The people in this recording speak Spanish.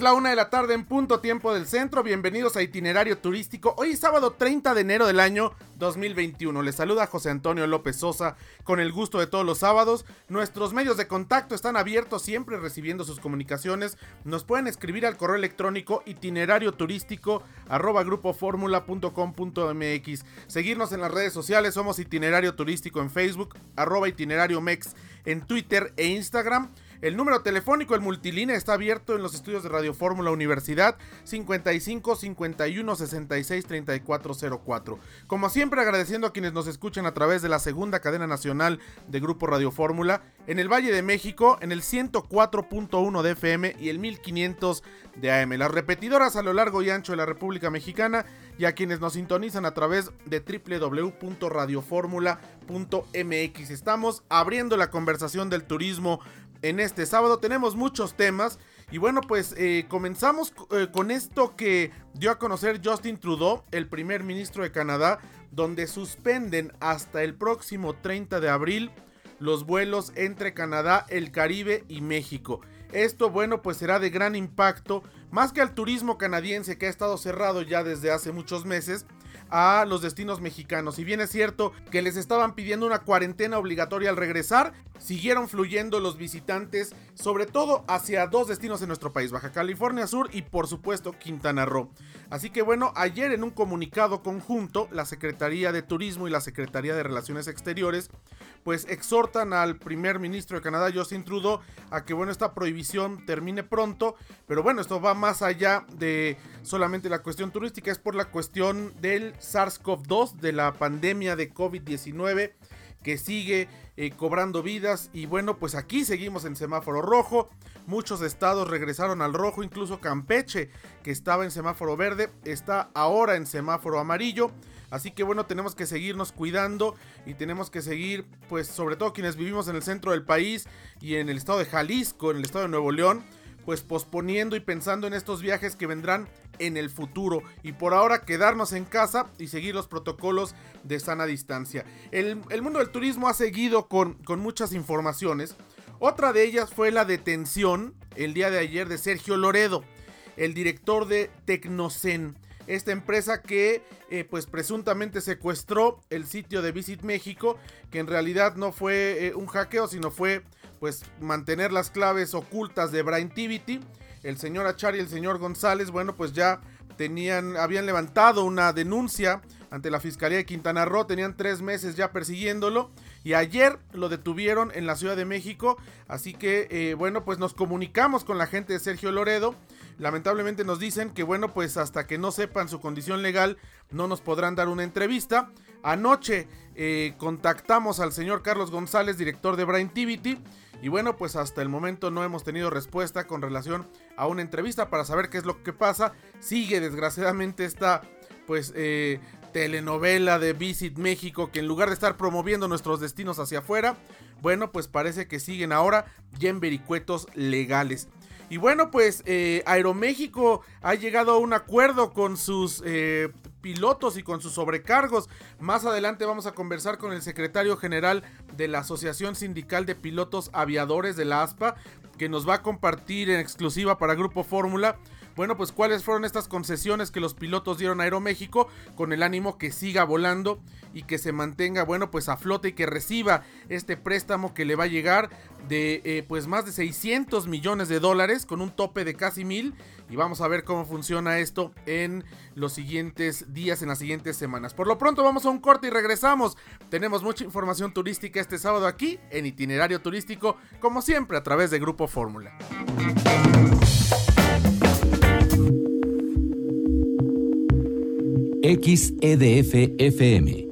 la una de la tarde en punto tiempo del centro. Bienvenidos a Itinerario Turístico. Hoy es sábado 30 de enero del año 2021. Les saluda José Antonio López Sosa con el gusto de todos los sábados. Nuestros medios de contacto están abiertos siempre recibiendo sus comunicaciones. Nos pueden escribir al correo electrónico itinerario turístico arroba grupoformula.com.mx. Seguirnos en las redes sociales. Somos Itinerario Turístico en Facebook, arroba itinerario mex en Twitter e Instagram. El número telefónico, el multilínea, está abierto en los estudios de Radio Fórmula Universidad 55 51 66 3404. Como siempre, agradeciendo a quienes nos escuchan a través de la segunda cadena nacional de Grupo Radio Fórmula en el Valle de México en el 104.1 de FM y el 1500 de AM. Las repetidoras a lo largo y ancho de la República Mexicana y a quienes nos sintonizan a través de www.radioformula.mx. Estamos abriendo la conversación del turismo en este sábado. Tenemos muchos temas. Y bueno, pues eh, comenzamos eh, con esto que dio a conocer Justin Trudeau, el primer ministro de Canadá, donde suspenden hasta el próximo 30 de abril los vuelos entre Canadá, el Caribe y México. Esto, bueno, pues será de gran impacto, más que al turismo canadiense que ha estado cerrado ya desde hace muchos meses, a los destinos mexicanos. Si bien es cierto que les estaban pidiendo una cuarentena obligatoria al regresar, siguieron fluyendo los visitantes, sobre todo hacia dos destinos en nuestro país, Baja California Sur y por supuesto Quintana Roo. Así que bueno, ayer en un comunicado conjunto, la Secretaría de Turismo y la Secretaría de Relaciones Exteriores pues exhortan al primer ministro de Canadá, Justin Trudeau, a que bueno, esta prohibición termine pronto, pero bueno, esto va más allá de solamente la cuestión turística, es por la cuestión del SARS-CoV-2, de la pandemia de COVID-19 que sigue eh, cobrando vidas. Y bueno pues aquí seguimos en semáforo rojo. Muchos estados regresaron al rojo incluso Campeche que estaba en semáforo verde está ahora en semáforo amarillo. Así que bueno, tenemos que seguirnos cuidando y tenemos que seguir, pues sobre todo quienes vivimos en el centro del país y en el estado de Jalisco, en el estado de Nuevo León, pues posponiendo y pensando en estos viajes que vendrán en el futuro y por ahora quedarnos en casa y seguir los protocolos de sana distancia. El, mundo del turismo ha seguido con, con muchas informaciones. Otra de ellas fue la detención el día de ayer de Sergio Loredo, el director de Tecnocen esta empresa que eh, pues presuntamente secuestró el sitio de Visit México, que en realidad no fue eh, un hackeo, sino fue pues mantener las claves ocultas de Braintivity. El señor Achar y el señor González, bueno, pues ya tenían, habían levantado una denuncia ante la Fiscalía de Quintana Roo, tenían tres meses ya persiguiéndolo y ayer lo detuvieron en la Ciudad de México, así que eh, bueno, pues nos comunicamos con la gente de Sergio Loredo Lamentablemente nos dicen que bueno, pues hasta que no sepan su condición legal no nos podrán dar una entrevista. Anoche eh, contactamos al señor Carlos González, director de Brain Tivity. Y bueno, pues hasta el momento no hemos tenido respuesta con relación a una entrevista para saber qué es lo que pasa. Sigue desgraciadamente esta pues eh, telenovela de Visit México que en lugar de estar promoviendo nuestros destinos hacia afuera, bueno, pues parece que siguen ahora ya en vericuetos legales. Y bueno, pues eh, Aeroméxico ha llegado a un acuerdo con sus eh, pilotos y con sus sobrecargos. Más adelante vamos a conversar con el secretario general de la Asociación Sindical de Pilotos Aviadores de la ASPA, que nos va a compartir en exclusiva para Grupo Fórmula bueno, pues cuáles fueron estas concesiones que los pilotos dieron a Aeroméxico con el ánimo que siga volando y que se mantenga, bueno, pues a flote y que reciba este préstamo que le va a llegar de eh, pues más de 600 millones de dólares con un tope de casi mil y vamos a ver cómo funciona esto en los siguientes días, en las siguientes semanas. Por lo pronto vamos a un corte y regresamos. Tenemos mucha información turística este sábado aquí en itinerario turístico, como siempre a través de Grupo Fórmula. XEDF FM